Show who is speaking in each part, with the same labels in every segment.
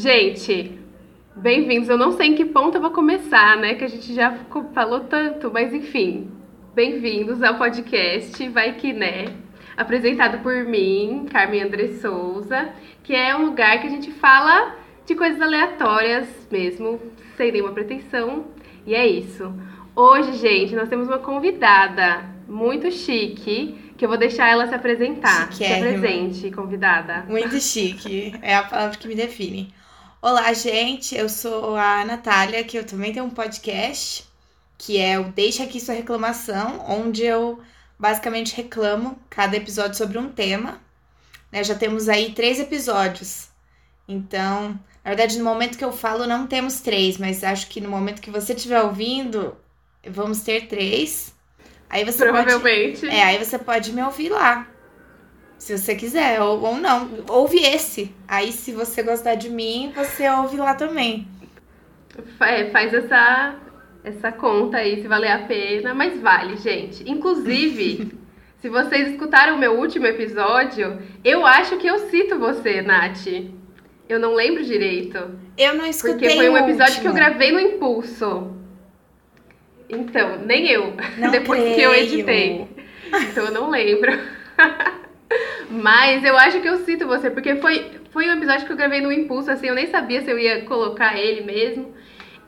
Speaker 1: Gente, bem-vindos. Eu não sei em que ponto eu vou começar, né? Que a gente já falou tanto, mas enfim. Bem-vindos ao podcast Vai Que Né, apresentado por mim, Carmen André Souza, que é um lugar que a gente fala de coisas aleatórias mesmo, sem nenhuma pretensão. E é isso. Hoje, gente, nós temos uma convidada muito chique, que eu vou deixar ela se apresentar. Se apresente, convidada.
Speaker 2: Muito chique, é a palavra que me define. Olá, gente, eu sou a Natália, que eu também tenho um podcast, que é o Deixa Aqui Sua Reclamação, onde eu basicamente reclamo cada episódio sobre um tema. Né? Já temos aí três episódios. Então, na verdade, no momento que eu falo, não temos três, mas acho que no momento que você estiver ouvindo, vamos ter três. Aí você
Speaker 1: Provavelmente.
Speaker 2: Pode, é, aí você pode me ouvir lá. Se você quiser, ou, ou não. Ouve esse. Aí, se você gostar de mim, você ouve lá também.
Speaker 1: É, faz essa, essa conta aí, se valer a pena. Mas vale, gente. Inclusive, se vocês escutaram o meu último episódio, eu acho que eu cito você, Nath. Eu não lembro direito.
Speaker 2: Eu não escutei
Speaker 1: Porque foi um episódio que eu gravei no Impulso. Então, nem eu.
Speaker 2: Não
Speaker 1: Depois
Speaker 2: creio.
Speaker 1: que eu editei. Então eu não lembro. Mas eu acho que eu cito você, porque foi, foi um episódio que eu gravei no impulso, assim, eu nem sabia se eu ia colocar ele mesmo.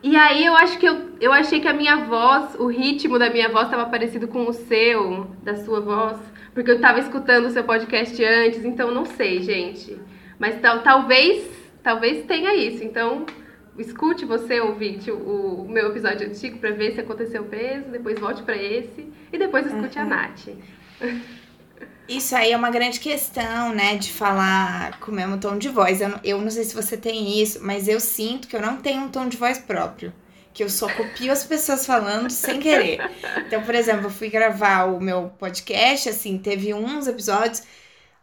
Speaker 1: E aí eu acho que eu, eu achei que a minha voz, o ritmo da minha voz estava parecido com o seu, da sua voz, porque eu estava escutando o seu podcast antes, então não sei, gente. Mas tal, talvez, talvez tenha isso. Então, escute você, ouvinte, o, o meu episódio antigo para ver se aconteceu mesmo, depois volte para esse e depois escute
Speaker 2: Uhum.
Speaker 1: a Nath.
Speaker 2: Isso aí é uma grande questão, né? De falar com o mesmo tom de voz. Eu, não- eu não sei se você tem isso, mas eu sinto que eu não tenho um tom de voz próprio. Que eu só copio as pessoas falando sem querer. Então, por exemplo, eu fui gravar o meu podcast, assim, teve uns episódios.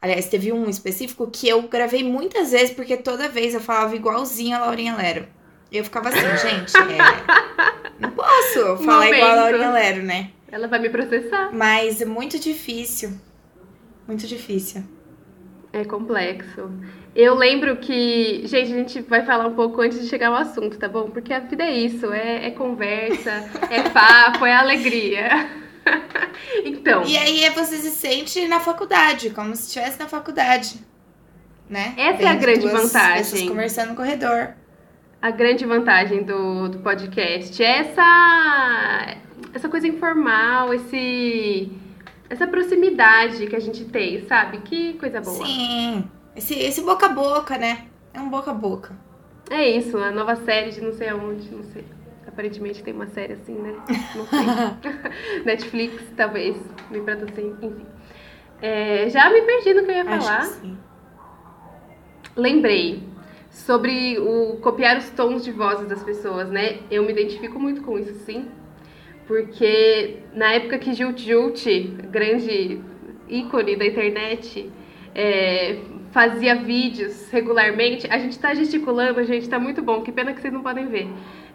Speaker 2: Aliás, teve um específico que eu gravei muitas vezes, porque toda vez eu falava igualzinho a Laurinha Lero. E eu ficava assim, gente, é, não posso falar igual a
Speaker 1: Momento.
Speaker 2: Laurinha Lero, né?
Speaker 1: Ela vai me processar.
Speaker 2: Mas é muito difícil. Muito difícil.
Speaker 1: É complexo. Eu lembro que. Gente, a gente vai falar um pouco antes de chegar ao assunto, tá bom? Porque a vida é isso: é, é conversa, é papo, é alegria. então,
Speaker 2: E aí é você se sente na faculdade, como se estivesse na faculdade. Né?
Speaker 1: Essa é a grande
Speaker 2: duas
Speaker 1: vantagem.
Speaker 2: Pessoas conversando no corredor.
Speaker 1: a grande vantagem do, do podcast é essa, essa coisa informal, esse, essa proximidade que a gente tem, sabe? Que coisa boa.
Speaker 2: Sim. Esse, esse boca a boca, né? É um boca a boca.
Speaker 1: É isso, a nova série de não sei aonde, não sei. Aparentemente tem uma série assim, né? Não sei. Netflix, talvez, me produzir, enfim. É, já me perdi no que eu ia falar. Lembrei sobre o copiar os tons de vozes das pessoas, né? Eu me identifico muito com isso, sim. Porque na época que Jut Jut, grande ícone da internet, é, fazia vídeos regularmente, a gente tá gesticulando, gente, tá muito bom. Que pena que vocês não podem ver.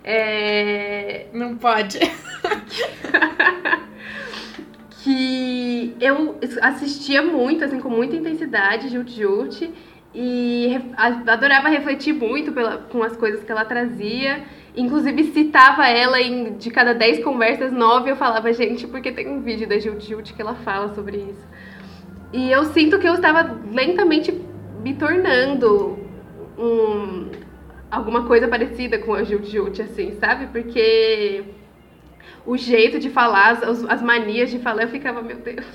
Speaker 1: É,
Speaker 2: Não pode.
Speaker 1: que eu assistia muito, assim, com muita intensidade, Jut Jut, e a- adorava refletir muito pela, com as coisas que ela trazia. Inclusive, citava ela em de cada 10 conversas, 9 eu falava, gente, porque tem um vídeo da Jut Jut que ela fala sobre isso. E eu sinto que eu estava lentamente me tornando um, alguma coisa parecida com a Jut Jut, assim, sabe? Porque o jeito de falar, as, as manias de falar, eu ficava, meu Deus,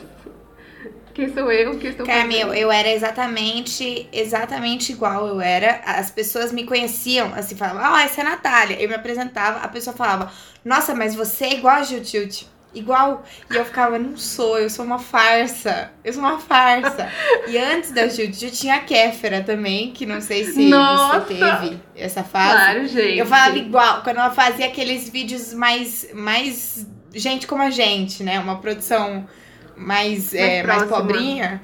Speaker 1: quem sou eu? O que estou
Speaker 2: Carmen, eu,
Speaker 1: fazendo?
Speaker 2: eu era exatamente, exatamente igual eu era. As pessoas me conheciam, assim, falavam, ah, essa é a Natália. Eu me apresentava, a pessoa falava, nossa, mas você é igual a Jutilt. Igual. E eu ficava, não sou, eu sou uma farsa. Eu sou uma farsa. e antes da Jutilt tinha a Kéfera também, que não sei se
Speaker 1: Nossa!
Speaker 2: você teve essa fase.
Speaker 1: Claro, gente.
Speaker 2: Eu falava igual, quando ela fazia aqueles vídeos mais, mais gente como a gente, né? Uma produção mais, é, mais pobrinha.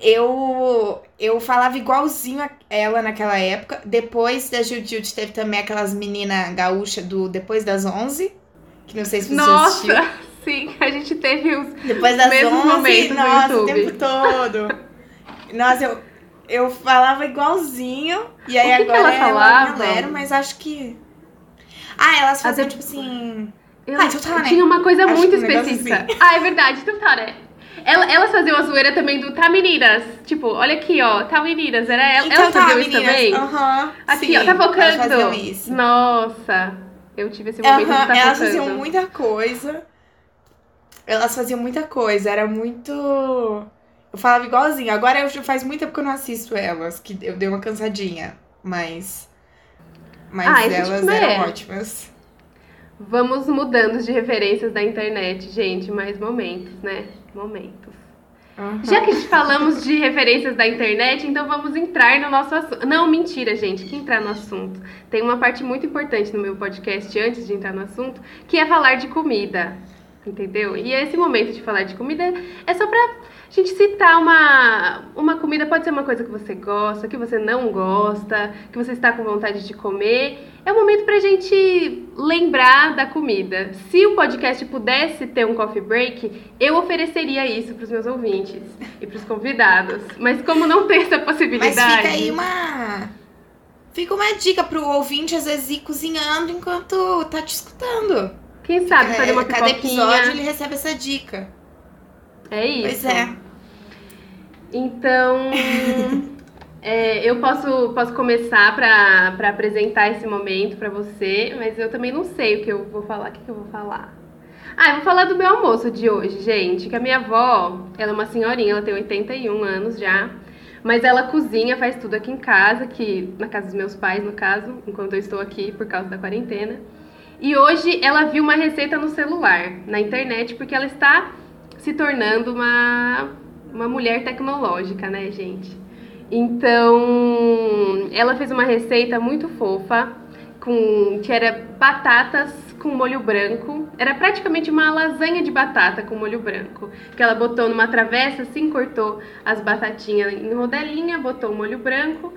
Speaker 2: Eu, eu falava igualzinho a ela naquela época. Depois da Jujutsu teve também aquelas meninas gaúchas do Depois das 11. Que não sei se você assistiu.
Speaker 1: Nossa, sim, a gente teve os.
Speaker 2: Depois das
Speaker 1: Mesmos
Speaker 2: 11,
Speaker 1: momentos no
Speaker 2: nossa, o tempo todo. Nossa, eu, Eu falava igualzinho. E aí
Speaker 1: O que que
Speaker 2: agora
Speaker 1: elas
Speaker 2: é
Speaker 1: falavam?
Speaker 2: Lero, mas acho que. Ah, elas faziam, tipo assim.
Speaker 1: Eu-
Speaker 2: Ah, então tá, né?
Speaker 1: Tinha uma coisa
Speaker 2: Acho
Speaker 1: muito
Speaker 2: um negócio
Speaker 1: específica. Ah, é verdade, então tá, né? Ela- elas faziam a zoeira também do tá meninas. Tipo, olha aqui, ó, tá meninas. Era ela,
Speaker 2: Então
Speaker 1: elas
Speaker 2: tá,
Speaker 1: faziam isso
Speaker 2: meninas.
Speaker 1: também?
Speaker 2: Aham.
Speaker 1: Aqui,
Speaker 2: sim,
Speaker 1: ó, tá focando.
Speaker 2: isso.
Speaker 1: Nossa, eu tive esse momento
Speaker 2: Aham,
Speaker 1: de tá
Speaker 2: elas
Speaker 1: focando.
Speaker 2: faziam muita coisa. Elas faziam muita coisa. Era muito. Eu falava igualzinho. Agora eu faz muito tempo que eu não assisto elas, que eu dei uma cansadinha. Mas. Mas
Speaker 1: Ah, esse
Speaker 2: elas
Speaker 1: tipo
Speaker 2: eram
Speaker 1: é.
Speaker 2: ótimas.
Speaker 1: Vamos mudando de referências da internet, gente. Mais momentos, né? Momentos.
Speaker 2: Aham.
Speaker 1: Já que falamos de referências da internet, então vamos entrar no nosso assunto. Não, mentira, gente, que entrar no assunto. Tem uma parte muito importante no meu podcast antes de entrar no assunto, que é falar de comida. Entendeu? E esse momento de falar de comida é só pra gente citar uma, uma comida, pode ser uma coisa que você gosta, que você não gosta, que você está com vontade de comer. É um momento pra gente lembrar da comida. Se o podcast pudesse ter um coffee break, eu ofereceria isso pros meus ouvintes e pros convidados. Mas como não tem essa
Speaker 2: Mas
Speaker 1: possibilidade.
Speaker 2: fica aí uma. Fica uma dica pro ouvinte, às vezes, ir cozinhando enquanto tá te escutando.
Speaker 1: Quem sabe fazer uma
Speaker 2: Cada episódio ele recebe essa dica.
Speaker 1: É isso.
Speaker 2: Pois é.
Speaker 1: Então, é, eu posso, posso começar para apresentar esse momento para você, mas eu também não sei o que eu vou falar. O que, que eu vou falar? Ah, eu vou falar do meu almoço de hoje, gente. Que a minha avó, ela é uma senhorinha, ela tem 81 anos já. Mas ela cozinha, faz tudo aqui em casa, que na casa dos meus pais, no caso, enquanto eu estou aqui por causa da quarentena. E hoje ela viu uma receita no celular, na internet, porque ela está se tornando uma, uma mulher tecnológica, né, gente? Então, ela fez uma receita muito fofa, com que era batatas com molho branco. Era praticamente uma lasanha de batata com molho branco. Que ela botou numa travessa, assim, cortou as batatinhas em rodelinha, botou o molho branco.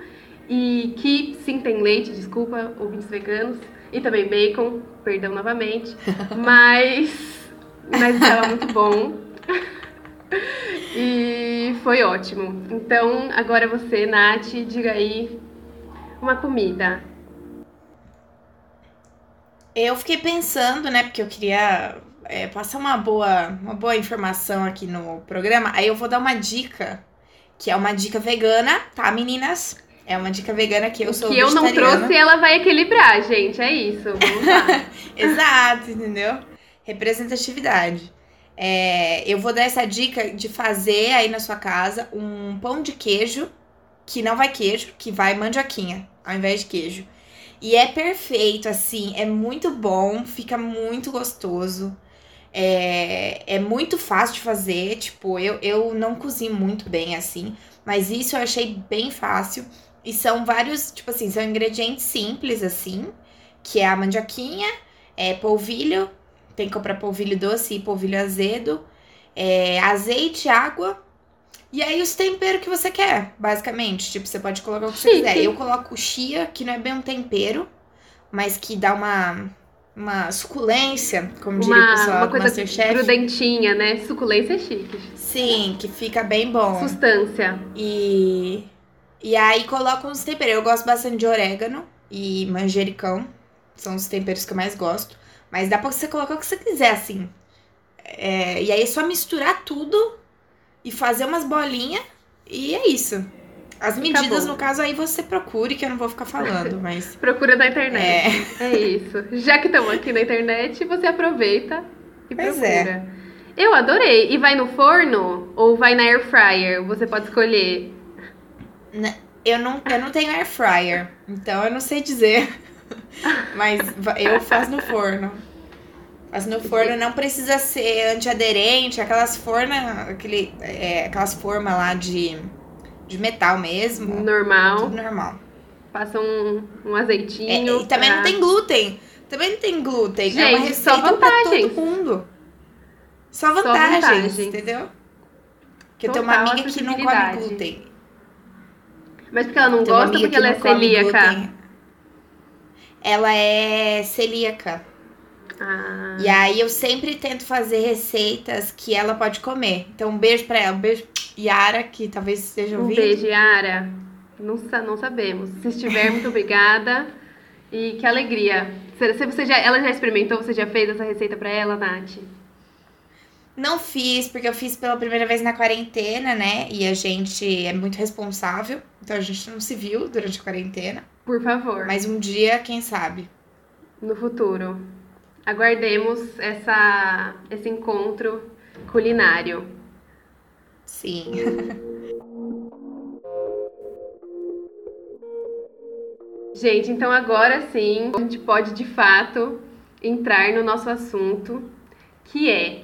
Speaker 1: E que sim tem leite, desculpa, ouvintes veganos. E também bacon, perdão novamente. Mas, mas estava muito bom. E foi ótimo. Então, agora você, Nath, diga aí uma comida.
Speaker 2: Eu fiquei pensando, né, porque eu queria é, passar uma boa, uma boa informação aqui no programa. Aí eu vou dar uma dica, que é uma dica vegana, tá, meninas? É uma dica vegana que eu sou
Speaker 1: que eu não trouxe, ela vai equilibrar, gente. É isso. Vamos lá.
Speaker 2: Exato, entendeu? Representatividade. É, eu vou dar essa dica de fazer aí na sua casa um pão de queijo, que não vai queijo, que vai mandioquinha, ao invés de queijo. E é perfeito, assim, é muito bom, fica muito gostoso. É, é muito fácil de fazer, tipo, eu, eu não cozinho muito bem assim, mas isso eu achei bem fácil. E são vários, tipo assim, são ingredientes simples, assim, que é a mandioquinha, é polvilho, tem que comprar polvilho doce e polvilho azedo, é, azeite, água. E aí os temperos que você quer, basicamente. Tipo, você pode colocar o que você quiser. Eu coloco chia, que não é bem um tempero, mas que dá uma, uma suculência, como diria o
Speaker 1: Uma,
Speaker 2: pessoal
Speaker 1: uma coisa
Speaker 2: Masterchef.
Speaker 1: grudentinha, né? Suculência é chique.
Speaker 2: Sim, que fica bem bom.
Speaker 1: Sustância.
Speaker 2: E, e aí coloco uns temperos. Eu gosto bastante de orégano e manjericão. São os temperos que eu mais gosto. Mas dá pra você colocar o que você quiser, assim. É, e aí é só misturar tudo e fazer umas bolinhas. E é isso. As medidas, no caso, aí você procure, que eu não vou ficar falando, mas.
Speaker 1: Procura na internet.
Speaker 2: É.
Speaker 1: É isso. Já que estamos aqui na internet, você aproveita e
Speaker 2: Pois
Speaker 1: procura.
Speaker 2: é.
Speaker 1: Eu adorei. E vai no forno ou vai na air fryer? Você pode escolher.
Speaker 2: Eu não, eu não tenho air fryer, então eu não sei dizer. Mas eu faço no forno. Faço no forno, não precisa ser antiaderente, aquelas fornas, aquele, é, aquelas formas lá de, de metal mesmo.
Speaker 1: Normal.
Speaker 2: Tudo normal.
Speaker 1: Passa um, um
Speaker 2: É,
Speaker 1: azeitinho.
Speaker 2: e também
Speaker 1: pra-
Speaker 2: não tem glúten. Também não tem glúten. é uma
Speaker 1: Gente, só
Speaker 2: receita pra
Speaker 1: vantagens.
Speaker 2: todo mundo. Só vantagens,
Speaker 1: vantagens.
Speaker 2: entendeu? Que eu tenho uma amiga que não come glúten.
Speaker 1: Mas porque ela não gosta, porque
Speaker 2: que
Speaker 1: ela é celíaca.
Speaker 2: glúten. Ela é celíaca.
Speaker 1: Ah,
Speaker 2: E aí eu sempre tento fazer receitas que ela pode comer. Então um beijo pra ela, um beijo Yara, que talvez esteja
Speaker 1: Um
Speaker 2: ouvindo.
Speaker 1: beijo, Yara. Não, não sabemos. Se estiver, muito obrigada. E que alegria. Se você já, ela já experimentou, você já fez essa receita pra ela, Nath?
Speaker 2: Não fiz, porque eu fiz pela primeira vez na quarentena, né? E a gente é muito responsável, então a gente não se viu durante a quarentena.
Speaker 1: Por favor,
Speaker 2: Mas um dia, quem sabe?
Speaker 1: no futuro. Aguardemos essa, esse encontro culinário.
Speaker 2: Sim.
Speaker 1: Gente, então agora sim, a gente pode de fato entrar no nosso assunto, que é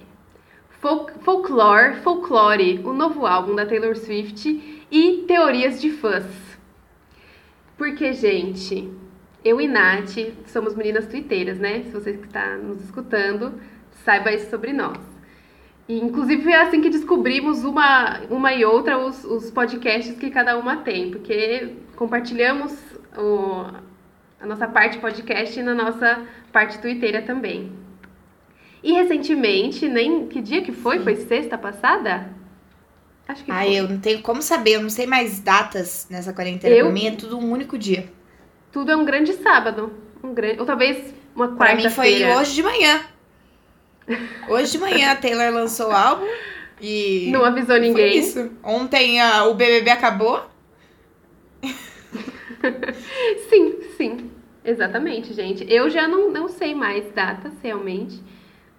Speaker 1: Folk- Folklore, Folklore, o novo álbum da Taylor Swift e teorias de fãs. Porque, gente, eu e Nath somos meninas twitteiras, né? Se você que está nos escutando, saiba isso sobre nós. E, inclusive, foi assim que descobrimos uma, uma e outra os, os podcasts que cada uma tem, porque compartilhamos o- a nossa parte podcast na nossa parte twitteira também. E recentemente, nem que dia que foi? Foi sexta passada? Acho que
Speaker 2: Ai,
Speaker 1: foi.
Speaker 2: eu não tenho como saber, eu não sei mais datas nessa quarentena.
Speaker 1: Eu-
Speaker 2: Pra mim é tudo um único dia.
Speaker 1: Tudo é um grande sábado. Um grande... Ou talvez uma
Speaker 2: Pra mim foi
Speaker 1: quarta-feira.
Speaker 2: hoje de manhã. Hoje de manhã a Taylor lançou o álbum e.
Speaker 1: Não avisou ninguém.
Speaker 2: isso. Ontem a- o BBB acabou.
Speaker 1: Sim, sim. Exatamente, gente. Eu já não, não sei mais datas, realmente.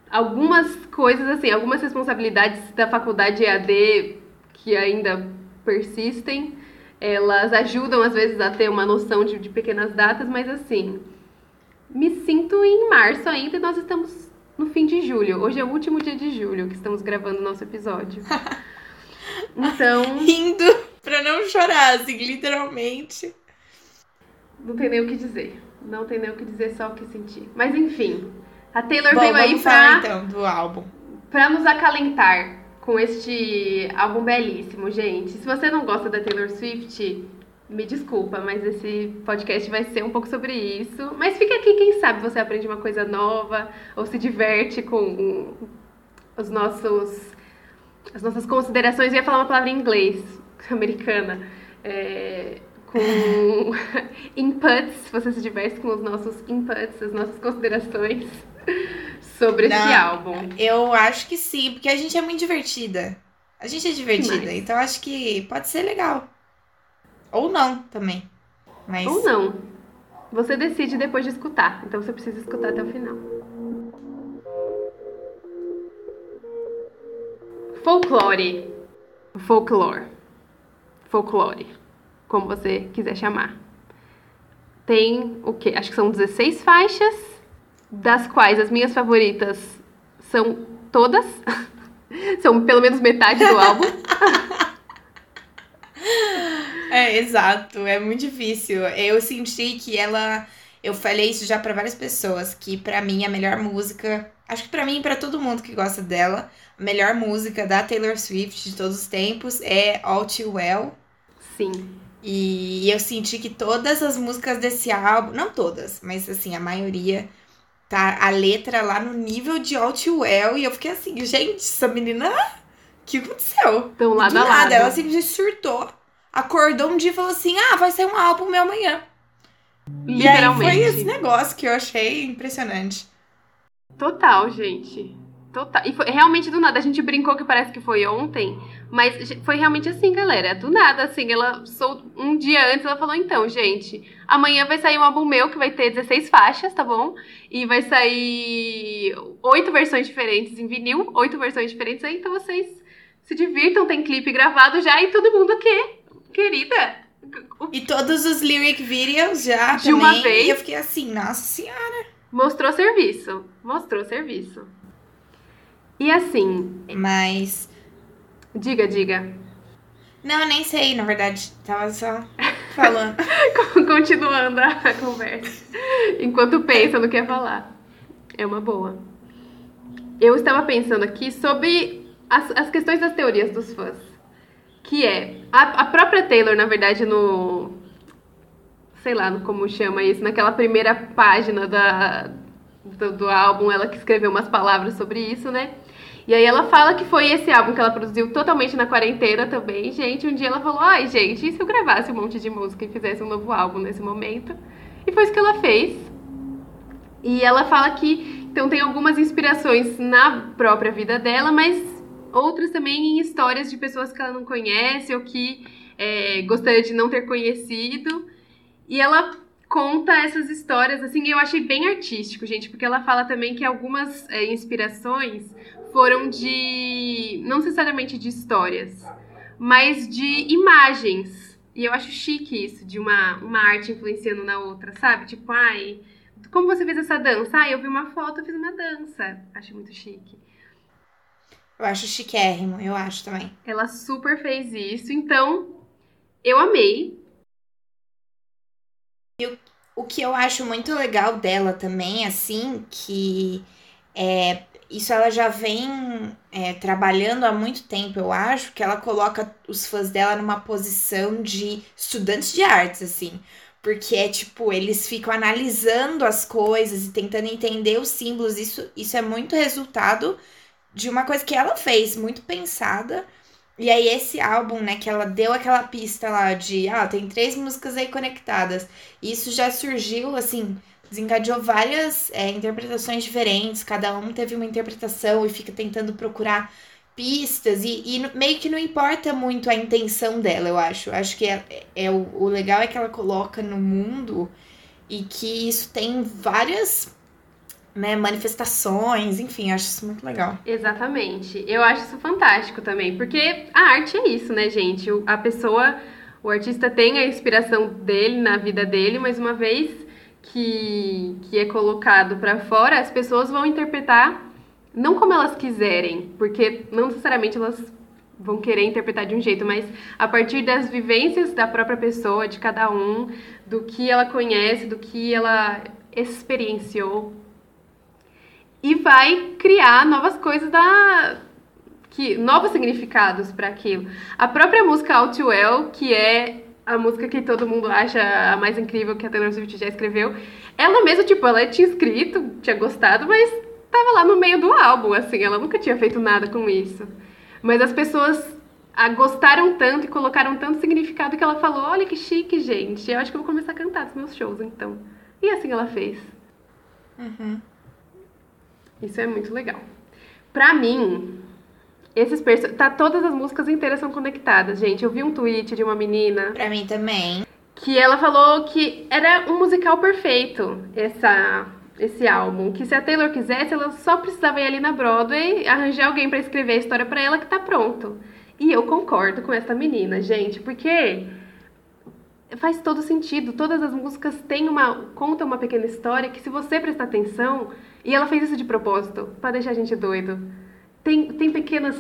Speaker 1: Algumas coisas, assim, algumas responsabilidades da faculdade EAD que ainda persistem, elas ajudam, às vezes, a ter uma noção de, de pequenas datas, mas, assim, me sinto em março ainda e nós estamos no fim de julho. Hoje é o último dia de julho que estamos gravando o nosso episódio. Então,
Speaker 2: Rindo pra não chorar, assim, literalmente.
Speaker 1: Não tem nem o que dizer. Não tem nem o que dizer, só o que sentir. Mas enfim, a Taylor
Speaker 2: Bom,
Speaker 1: veio aí
Speaker 2: vamos falar
Speaker 1: pra,
Speaker 2: então do álbum.
Speaker 1: pra nos acalentar com este álbum belíssimo, gente. Se você não gosta da Taylor Swift, me desculpa, mas esse podcast vai ser um pouco sobre isso. Mas fica aqui, quem sabe você aprende uma coisa nova ou se diverte com os nossos as nossas considerações. Eu ia falar uma palavra em inglês, americana. É, com inputs, você se diverte com os nossos inputs, as nossas considerações sobre
Speaker 2: Não.
Speaker 1: álbum.
Speaker 2: Eu acho que sim, porque a gente é muito divertida. A gente é divertida,
Speaker 1: Demais.
Speaker 2: então acho que pode ser legal. Ou não também. Mas
Speaker 1: Ou não. Você decide depois de escutar. Então você precisa escutar até o final. Folklore. Folklore. Folklore. Como você quiser chamar. Tem o quê? Acho que são 16 faixas, das quais as minhas favoritas são todas. são pelo menos metade do álbum.
Speaker 2: É, exato, é muito difícil. Eu senti que ela. Eu falei isso já pra várias pessoas, que pra mim a melhor música. Acho que pra mim e pra todo mundo que gosta dela, a melhor música da Taylor Swift de todos os tempos é All Too Well.
Speaker 1: Sim.
Speaker 2: E eu senti que todas as músicas desse álbum, não todas, mas assim, a maioria, tá a letra lá no nível de All Too Well. E eu fiquei assim, gente, essa menina. O que aconteceu?
Speaker 1: Estão lado
Speaker 2: Do nada,
Speaker 1: lado.
Speaker 2: ela simplesmente surtou. Acordou um dia e falou assim: ah, vai sair um álbum meu amanhã. E aí
Speaker 1: Literalmente.
Speaker 2: foi esse negócio que eu achei impressionante.
Speaker 1: Total, gente. Total. E foi realmente do nada. A gente brincou que parece que foi ontem, mas foi realmente assim, galera. Do nada, assim, ela sol... um dia antes ela falou: então, gente, amanhã vai sair um álbum meu que vai ter 16 faixas, tá bom? E vai sair oito versões diferentes em vinil, oito versões diferentes aí, então vocês se divirtam, tem clipe gravado já e todo mundo o quê? Querida,
Speaker 2: E todos os lyric videos já
Speaker 1: De
Speaker 2: também.
Speaker 1: uma vez.
Speaker 2: E eu fiquei assim, nossa senhora.
Speaker 1: mostrou serviço. Mostrou serviço. E assim,
Speaker 2: Mas.
Speaker 1: diga, diga.
Speaker 2: Não, eu nem sei, na verdade. Tava só falando.
Speaker 1: Continuando a conversa. Enquanto pensa no que ia falar. É uma boa. Eu estava pensando aqui sobre as, as questões das teorias dos fãs. Que é. A, a própria Taylor, na verdade, no. Sei lá no como chama isso, naquela primeira página da, do, do álbum, ela que escreveu umas palavras sobre isso, né? E aí ela fala que foi esse álbum que ela produziu totalmente na quarentena também, gente. Um dia ela falou, ai, gente, e se eu gravasse um monte de música e fizesse um novo álbum nesse momento? E foi isso que ela fez. E ela fala que, então, tem algumas inspirações na própria vida dela, mas outras também em histórias de pessoas que ela não conhece ou que é, gostaria de não ter conhecido. E ela conta essas histórias, assim, eu achei bem artístico, gente, porque ela fala também que algumas é, inspirações foram de. não necessariamente de histórias, mas de imagens. E eu acho chique isso, de uma, uma arte influenciando na outra, sabe? Tipo, ai, como você fez essa dança? Ah, eu vi uma foto, eu fiz uma dança. Acho muito chique.
Speaker 2: Eu acho chiquérrimo, eu acho também.
Speaker 1: Ela super fez isso, então eu amei.
Speaker 2: E o, o que eu acho muito legal dela também, assim, que é, isso ela já vem é, trabalhando há muito tempo, eu acho, que ela coloca os fãs dela numa posição de estudantes de artes, assim. Porque é tipo, eles ficam analisando as coisas e tentando entender os símbolos. Isso, isso é muito resultado de uma coisa que ela fez, muito pensada. E aí, esse álbum, né, que ela deu aquela pista lá de, ah, tem três músicas aí conectadas. Isso já surgiu, assim, desencadeou várias é, interpretações diferentes, cada um teve uma interpretação e fica tentando procurar pistas, e, e meio que não importa muito a intenção dela, eu acho. Acho que é, é o, o legal é que ela coloca no mundo e que isso tem várias né, manifestações, enfim, acho isso muito legal.
Speaker 1: Exatamente. Eu acho isso fantástico também, porque a arte é isso, né, gente? A pessoa, o artista tem a inspiração dele na vida dele, mas uma vez que, que é colocado para fora, as pessoas vão interpretar não como elas quiserem, porque não necessariamente elas vão querer interpretar de um jeito, mas a partir das vivências da própria pessoa, de cada um, do que ela conhece, do que ela experienciou e vai criar novas coisas da que novos significados para aquilo. A própria música Too Well, que é a música que todo mundo acha a mais incrível que a Taylor Swift já escreveu, ela mesma, tipo, ela tinha escrito, tinha gostado, mas tava lá no meio do álbum, assim, ela nunca tinha feito nada com isso. Mas as pessoas a, gostaram tanto e colocaram tanto significado que ela falou: olha que chique, gente, eu acho que eu vou começar a cantar nos meus shows, então. E assim ela fez.
Speaker 2: Uhum.
Speaker 1: Isso é muito legal. Pra mim, esses personagens. Tá, todas as músicas inteiras são conectadas, gente. Eu vi um tweet de uma menina.
Speaker 2: Pra mim também.
Speaker 1: Que ela falou que era um musical perfeito, essa, esse álbum. Que se a Taylor quisesse, ela só precisava ir ali na Broadway, arranjar alguém para escrever a história para ela que tá pronto. E eu concordo com essa menina, gente, porque faz todo sentido. Todas as músicas têm uma. contam uma pequena história que, se você prestar atenção, e ela fez isso de propósito, para deixar a gente doido. Tem, tem pequenas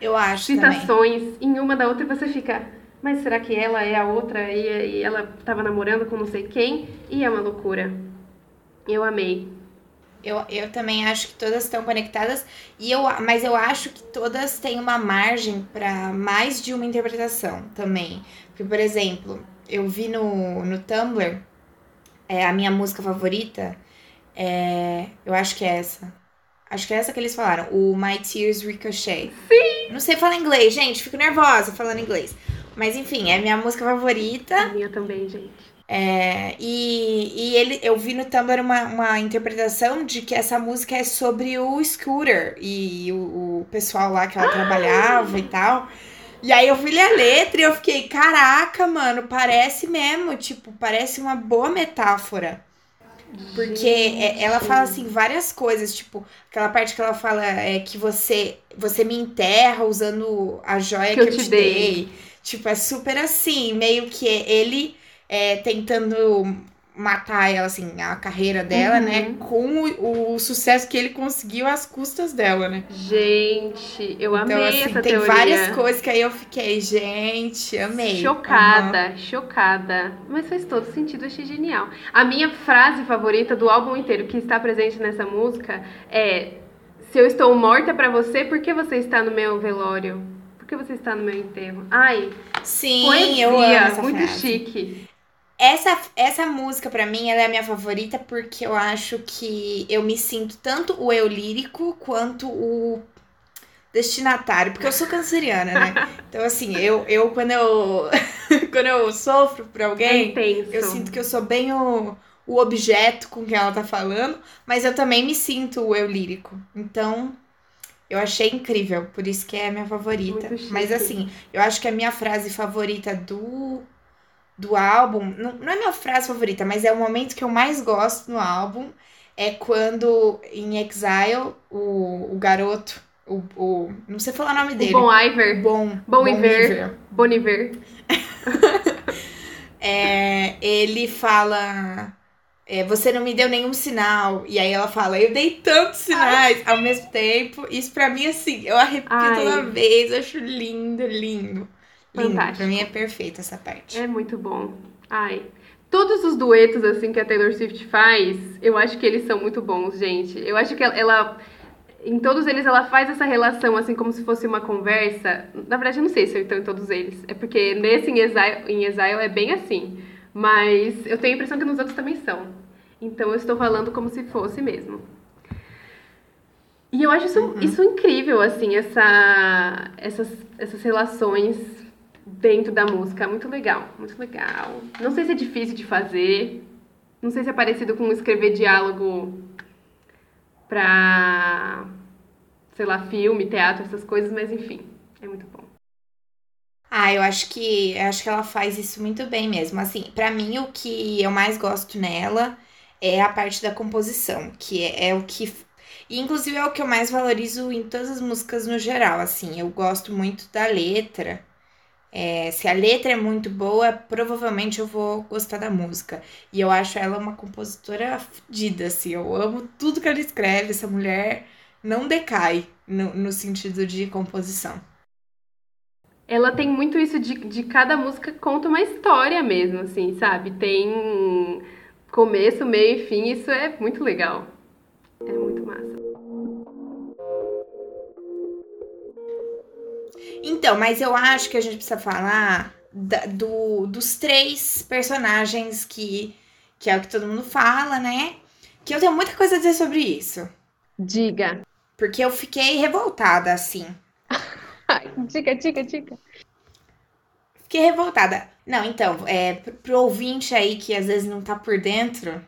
Speaker 2: eu acho
Speaker 1: citações também. em uma da outra e você fica, mas será que ela é a outra e, e ela estava namorando com não sei quem? E é uma loucura. Eu amei.
Speaker 2: Eu, eu também acho que todas estão conectadas, e eu, mas eu acho que todas têm uma margem para mais de uma interpretação também. Porque, por exemplo, eu vi no, no Tumblr é, a minha música favorita é, eu acho que é essa. Acho que é essa que eles falaram. O My Tears Ricochet.
Speaker 1: Sim!
Speaker 2: Não sei falar inglês, gente. Fico nervosa falando inglês. Mas enfim, é minha música favorita.
Speaker 1: A minha também, gente.
Speaker 2: É, e, e ele, eu vi no Tumblr uma, uma interpretação de que essa música é sobre o Scooter e o, o pessoal lá que ela trabalhava e tal. E aí eu fui ler a letra e eu fiquei, caraca, mano, parece mesmo, tipo, parece uma boa metáfora. Porque é, ela fala assim várias coisas, tipo, aquela parte que ela fala é que você você me enterra usando a joia que, que eu, te dei. dei. Tipo, é super assim, meio que ele é, tentando matar ela, assim, a carreira dela, né, uhum. né? Com o, o, sucesso que ele conseguiu às custas dela, né?
Speaker 1: Gente, eu
Speaker 2: então,
Speaker 1: amei
Speaker 2: assim,
Speaker 1: essa
Speaker 2: tem
Speaker 1: teoria.
Speaker 2: várias coisas que aí eu fiquei, gente, amei.
Speaker 1: Chocada, uhum. chocada. Mas faz todo sentido, achei genial. A minha frase favorita do álbum inteiro que está presente nessa música é: Se eu estou morta para você, por que você está no meu velório? Por que você está no meu enterro? Ai,
Speaker 2: Sim,
Speaker 1: poesia,
Speaker 2: eu amo essa
Speaker 1: muito
Speaker 2: frase.
Speaker 1: chique.
Speaker 2: Essa, essa música, para mim, ela é a minha favorita porque eu acho que eu me sinto tanto o eu lírico quanto o, destinatário, porque eu sou canceriana, né? Então, assim, eu, eu quando eu quando eu sofro por alguém, eu sinto que eu sou bem o, o objeto com quem ela tá falando, mas eu também me sinto o eu lírico. Então, eu achei incrível, por isso que é a minha favorita. Mas assim, eu acho que a minha frase favorita do do álbum, não, não é minha frase favorita, mas é o momento que eu mais gosto no álbum, é quando em Exile o, o garoto o, o, não sei falar o nome dele.
Speaker 1: Bon Iver.
Speaker 2: Bom,
Speaker 1: Bon Iver. Bon Iver.
Speaker 2: é, ele fala. É, você não me deu nenhum sinal. E aí ela fala, eu dei tantos sinais Ai. ao mesmo tempo. Isso pra mim, assim, eu arrepio Ai. toda vez. Acho lindo, lindo. Fantástico. Pra mim é perfeito essa parte.
Speaker 1: É muito bom. Ai. Todos os duetos, assim, que a Taylor Swift faz, eu acho que eles são muito bons, gente. Eu acho que ela em todos eles ela faz essa relação assim como se fosse uma conversa. Na verdade, eu não sei se eu estou em todos eles. É porque nesse em Exile, em Exile é bem assim. Mas eu tenho a impressão que nos outros também são. Então eu estou falando como se fosse mesmo. E eu acho isso, uhum. isso incrível, assim, essa, essas, essas relações dentro da música. Muito legal, muito legal. Não sei se é difícil de fazer. Não sei se é parecido com escrever diálogo pra, sei lá, filme, teatro, essas coisas, mas enfim, é muito bom.
Speaker 2: Ah, eu acho que eu acho que ela faz isso muito bem mesmo. Assim, para mim o que eu mais gosto nela é a parte da composição, que é, é o que inclusive é o que eu mais valorizo em todas as músicas no geral, assim. Eu gosto muito da letra. É, se a letra é muito boa, provavelmente eu vou gostar da música. E eu acho ela uma compositora fodida, assim. Eu amo tudo que ela escreve. Essa mulher não decai no, no sentido de composição.
Speaker 1: Ela tem muito isso de, de cada música conta uma história mesmo, assim, sabe? Tem começo, meio e fim. Isso é muito legal.
Speaker 2: Então, mas eu acho que a gente precisa falar da, do, dos três personagens que, que é o que todo mundo fala, né? Que eu tenho muita coisa a dizer sobre isso.
Speaker 1: Diga.
Speaker 2: Porque eu fiquei revoltada, assim.
Speaker 1: diga, diga, diga.
Speaker 2: Fiquei revoltada. Não, então, é, pro, pro ouvinte aí que às vezes não tá por dentro,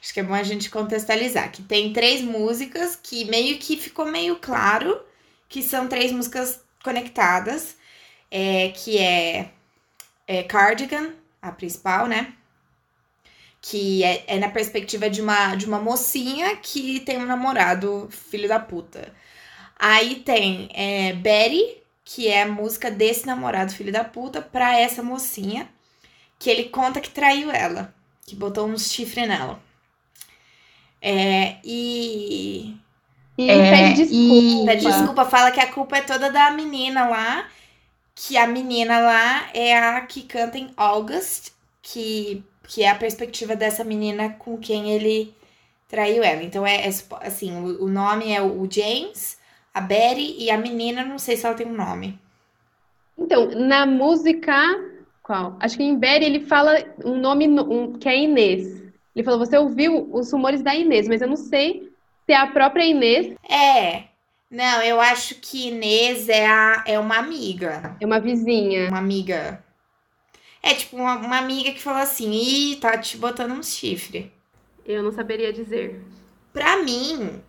Speaker 2: acho que é bom a gente contextualizar. Que tem três músicas que meio que ficou meio claro que são três músicas conectadas, é, que é, é Cardigan, a principal, né? Que é, é, na perspectiva de uma, de uma mocinha que tem um namorado filho da puta. Aí tem é, Betty, que é a música desse namorado filho da puta pra essa mocinha, que ele conta que traiu ela, que botou uns chifres nela. É, e
Speaker 1: e é, pede desculpa.
Speaker 2: E pede desculpa, fala que a culpa é toda da menina lá. Que a menina lá é a que canta em August, que, que é a perspectiva dessa menina com quem ele traiu ela. Então é, é assim, o, o, nome é o James, a Betty e a menina, não sei se ela tem um nome.
Speaker 1: Então, na música. Qual? Acho que em Betty ele fala um nome um, que é Inês. Ele falou: Você ouviu os rumores da Inês, mas eu não sei ser a própria Inês.
Speaker 2: É. Não, eu acho que Inês é, a, é uma amiga.
Speaker 1: É uma vizinha.
Speaker 2: Uma amiga. É tipo uma, uma amiga que falou assim: ih, tá te botando um chifre.
Speaker 1: Eu não saberia dizer.
Speaker 2: Pra mim,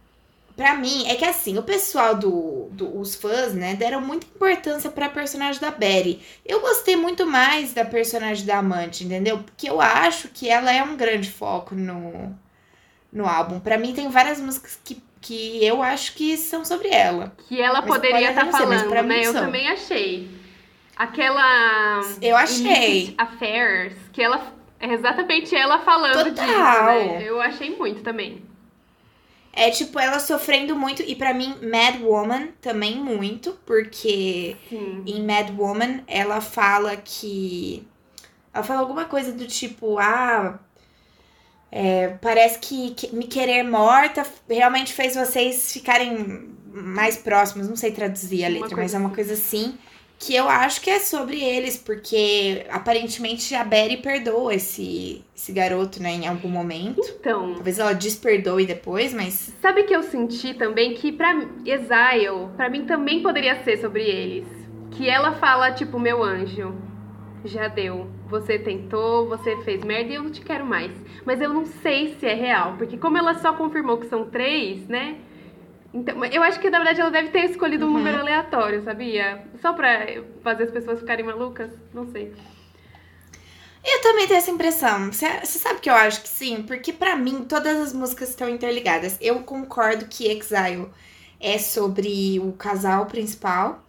Speaker 2: pra mim, é que assim, o pessoal do, do os fãs, né, deram muita importância pra personagem da Betty. Eu gostei muito mais da personagem da amante, entendeu? Porque eu acho que ela é um grande foco no, no álbum. Para mim tem várias músicas que, que eu acho que são sobre ela.
Speaker 1: Que ela mas poderia estar tá falando, ser, né? Eu também achei. Aquela
Speaker 2: Eu achei.
Speaker 1: Affairs, que ela é exatamente ela falando Total. disso, né? Eu achei muito também.
Speaker 2: É tipo ela sofrendo muito e para mim Mad Woman também muito, porque Sim. em Mad Woman ela fala que ela fala alguma coisa do tipo, ah, é, parece que, que, me querer morta realmente fez vocês ficarem mais próximos. Não sei traduzir a letra, mas é uma coisa assim que eu acho que é sobre eles, porque aparentemente a Betty perdoa esse, esse garoto, né, em algum momento.
Speaker 1: Então,
Speaker 2: Talvez ela desperdoe depois, mas.
Speaker 1: sabe que eu senti também que pra Exile, pra mim também poderia ser sobre eles. Que ela fala, tipo, meu anjo, já deu. Você tentou, você fez merda e eu não te quero mais. Mas eu não sei se é real, porque como ela só confirmou que são três, né? Então, eu acho que na verdade ela deve ter escolhido um
Speaker 2: Uhum.
Speaker 1: número aleatório, sabia? Só pra fazer as pessoas ficarem malucas? Não sei.
Speaker 2: Eu também tenho essa impressão. Você sabe que eu acho que sim? Porque pra mim todas as músicas estão interligadas. Eu concordo que Exile é sobre o casal principal.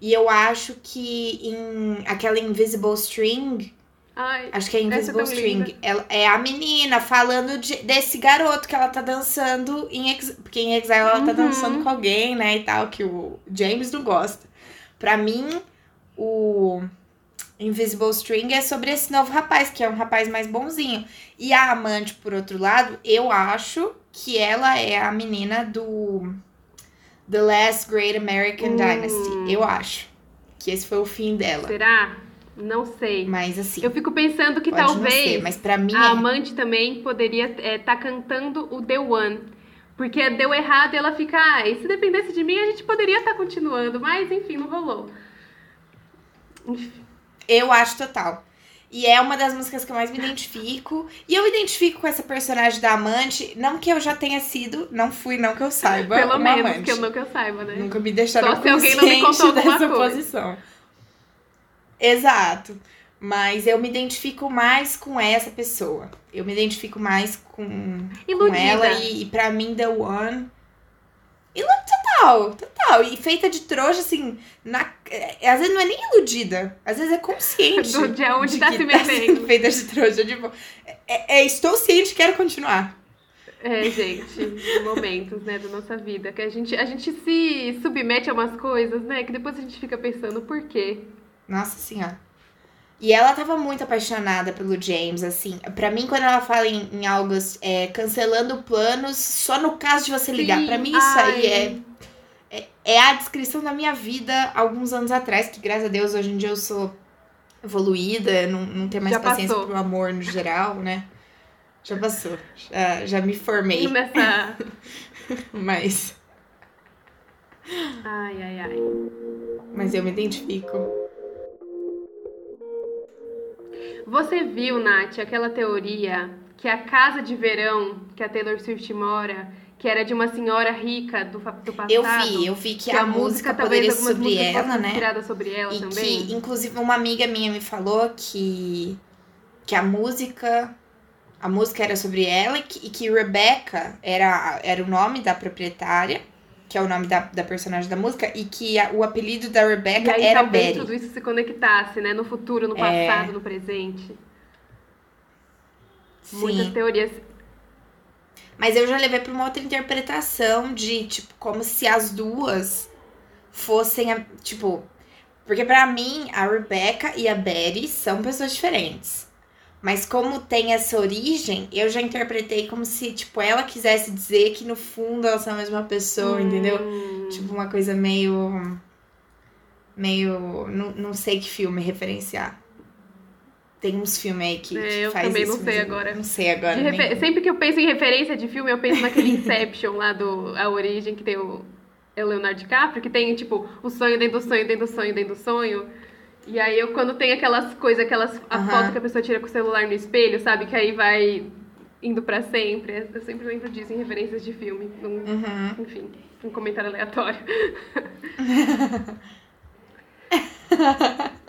Speaker 2: E eu acho que em aquela Invisible String,
Speaker 1: Ai,
Speaker 2: acho que é Invisible String, ela, é a menina falando de- desse garoto que ela tá dançando em Exile. Porque em Exile ela tá
Speaker 1: Uhum.
Speaker 2: dançando com alguém, né? E tal, que o James não gosta. Pra mim, o Invisible String é sobre esse novo rapaz, que é um rapaz mais bonzinho. E a amante, por outro lado, eu acho que ela é a menina do The Last Great American
Speaker 1: Hum.
Speaker 2: Dynasty. Eu acho. Que esse foi o fim dela.
Speaker 1: será? Não sei.
Speaker 2: Mas assim,
Speaker 1: Eu fico pensando que talvez
Speaker 2: ser, mas pra mim
Speaker 1: a
Speaker 2: é.
Speaker 1: amante também poderia estar cantando o The One. Porque deu errado e ela fica, ah, e se dependesse de mim, a gente poderia estar continuando, mas enfim, não rolou. Enfim,
Speaker 2: Eu acho total. E é uma das músicas que eu mais me identifico. E eu me identifico com essa personagem da amante. Não que eu já tenha sido, não fui, não que eu saiba.
Speaker 1: Pelo
Speaker 2: uma
Speaker 1: menos,
Speaker 2: amante.
Speaker 1: que eu não que eu saiba, né?
Speaker 2: Nunca me deixaram
Speaker 1: Só se alguém não me contou
Speaker 2: dessa
Speaker 1: coisa.
Speaker 2: posição. Exato. Mas eu me identifico mais com essa pessoa. Eu me identifico mais com, com ela e, e pra mim The One. Ilu total, total. E feita de trouxa, assim, na, é, às vezes não é nem iludida, às vezes é consciente.
Speaker 1: Do de onde
Speaker 2: de
Speaker 1: tá se
Speaker 2: tá
Speaker 1: metendo.
Speaker 2: feita de trouxa. Tipo, é, é, estou ciente, quero continuar.
Speaker 1: É, gente, momentos, né, da nossa vida. Que a gente, a gente se submete a umas coisas, né? Que depois a gente fica pensando por quê.
Speaker 2: Nossa senhora. E ela tava muito apaixonada pelo James, assim. Pra mim, quando ela fala em, em algo é, cancelando planos, só no caso de você ligar. Pra mim, isso aí
Speaker 1: ai.
Speaker 2: é, é, é a descrição da minha vida alguns anos atrás, que graças a Deus hoje em dia eu sou evoluída, não, não tenho mais
Speaker 1: Já
Speaker 2: paciência
Speaker 1: passou.
Speaker 2: pro amor no geral, né? Já passou. Já, já me formei.
Speaker 1: Nessa.
Speaker 2: Mas,
Speaker 1: Ai, ai, ai.
Speaker 2: mas eu me identifico.
Speaker 1: Você viu, Nath, aquela teoria que a casa de verão que a Taylor Swift mora, que era de uma senhora rica do, do passado?
Speaker 2: Eu vi, eu vi que, a, música,
Speaker 1: talvez
Speaker 2: poderia ser
Speaker 1: algumas
Speaker 2: sobre ela, né?
Speaker 1: inspirada sobre ela
Speaker 2: E
Speaker 1: também.
Speaker 2: que, inclusive, uma amiga minha me falou que, que a música. A música era sobre ela e que, e que Rebecca era, era o nome da proprietária, que é o nome da, da personagem da música, e que a- o apelido da Rebecca
Speaker 1: aí
Speaker 2: era
Speaker 1: talvez
Speaker 2: Betty.
Speaker 1: tudo isso se conectasse, né? No futuro, no
Speaker 2: É.
Speaker 1: passado, no presente. Muitas
Speaker 2: Sim.
Speaker 1: teorias.
Speaker 2: Mas eu já levei pra uma outra interpretação de, tipo, como se as duas fossem, a- tipo... Porque pra mim, a Rebecca e a Betty são pessoas diferentes. Mas como tem essa origem, eu já interpretei como se, tipo, ela quisesse dizer que no fundo elas são a mesma pessoa, entendeu?
Speaker 1: Hum,
Speaker 2: Tipo, uma coisa meio... Meio... Não, não sei que filme referenciar. Tem uns filmes aí que,
Speaker 1: É,
Speaker 2: que
Speaker 1: eu
Speaker 2: faz
Speaker 1: também
Speaker 2: isso.
Speaker 1: não sei agora.
Speaker 2: Não sei agora.
Speaker 1: refer- Sempre que eu penso em referência de filme, eu penso naquele Inception lá do A Origem, que tem o, é o Leonardo DiCaprio, que tem, tipo, o sonho dentro do sonho, dentro do sonho, dentro do sonho. E aí eu, quando tem aquelas coisas, aquelas a
Speaker 2: Aham.
Speaker 1: foto que a pessoa tira com o celular no espelho, sabe? Que aí vai indo pra sempre. Eu sempre lembro disso em referências de filme.
Speaker 2: Uhum.
Speaker 1: enfim, um comentário aleatório.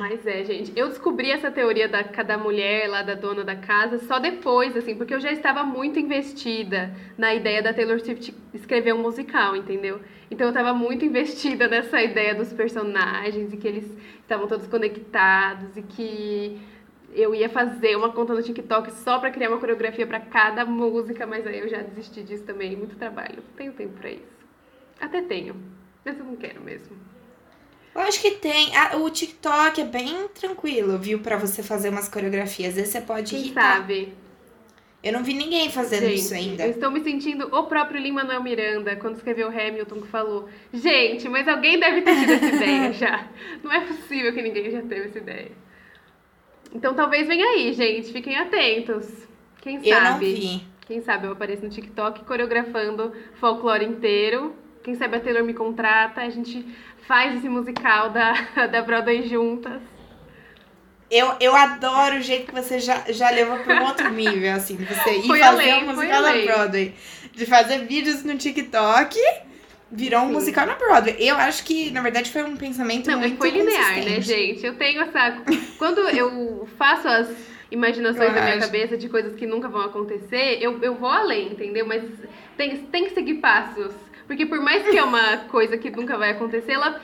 Speaker 1: Mas é, gente, eu descobri essa teoria da cada mulher lá da dona da casa só depois, assim, porque eu já estava muito investida na ideia da Taylor Swift escrever um musical, entendeu? Então eu estava muito investida nessa ideia dos personagens e que eles estavam todos conectados e que eu ia fazer uma conta no TikTok só pra criar uma coreografia pra cada música, mas aí eu já desisti disso também, muito trabalho. Tenho tempo pra isso. Até tenho, mas eu não quero mesmo.
Speaker 2: Eu acho que tem. Ah, o TikTok é bem tranquilo, viu? Pra você fazer umas coreografias. Às vezes você pode
Speaker 1: Quem
Speaker 2: irritar.
Speaker 1: sabe?
Speaker 2: Eu não vi ninguém fazendo
Speaker 1: Gente,
Speaker 2: isso ainda.
Speaker 1: Eu estou me sentindo o próprio Lin-Manuel Miranda, quando escreveu Hamilton, que falou: Gente, mas alguém deve ter tido essa ideia já. Não é possível que ninguém já teve essa ideia. Então talvez venha aí, gente. Fiquem atentos. Quem sabe?
Speaker 2: Eu não vi.
Speaker 1: Quem sabe eu apareço no TikTok coreografando folclore inteiro. Quem sabe a Taylor me contrata, a gente faz esse musical da, da Broadway juntas.
Speaker 2: Eu, eu adoro o jeito que você já, já levou para um outro nível, assim, de você ir
Speaker 1: Foi
Speaker 2: fazer
Speaker 1: além,
Speaker 2: um musical na. Broadway. De fazer vídeos no TikTok, virou um
Speaker 1: Sim.
Speaker 2: musical na Broadway. Eu acho que, na verdade, foi um pensamento
Speaker 1: Não, mas
Speaker 2: muito
Speaker 1: foi linear, né, gente? Eu tenho essa. Quando eu faço as imaginações
Speaker 2: Eu
Speaker 1: na minha
Speaker 2: acho.
Speaker 1: cabeça de coisas que nunca vão acontecer, eu, eu vou além, entendeu? Mas tem, tem que seguir passos. Porque por mais que é uma coisa que nunca vai acontecer, ela,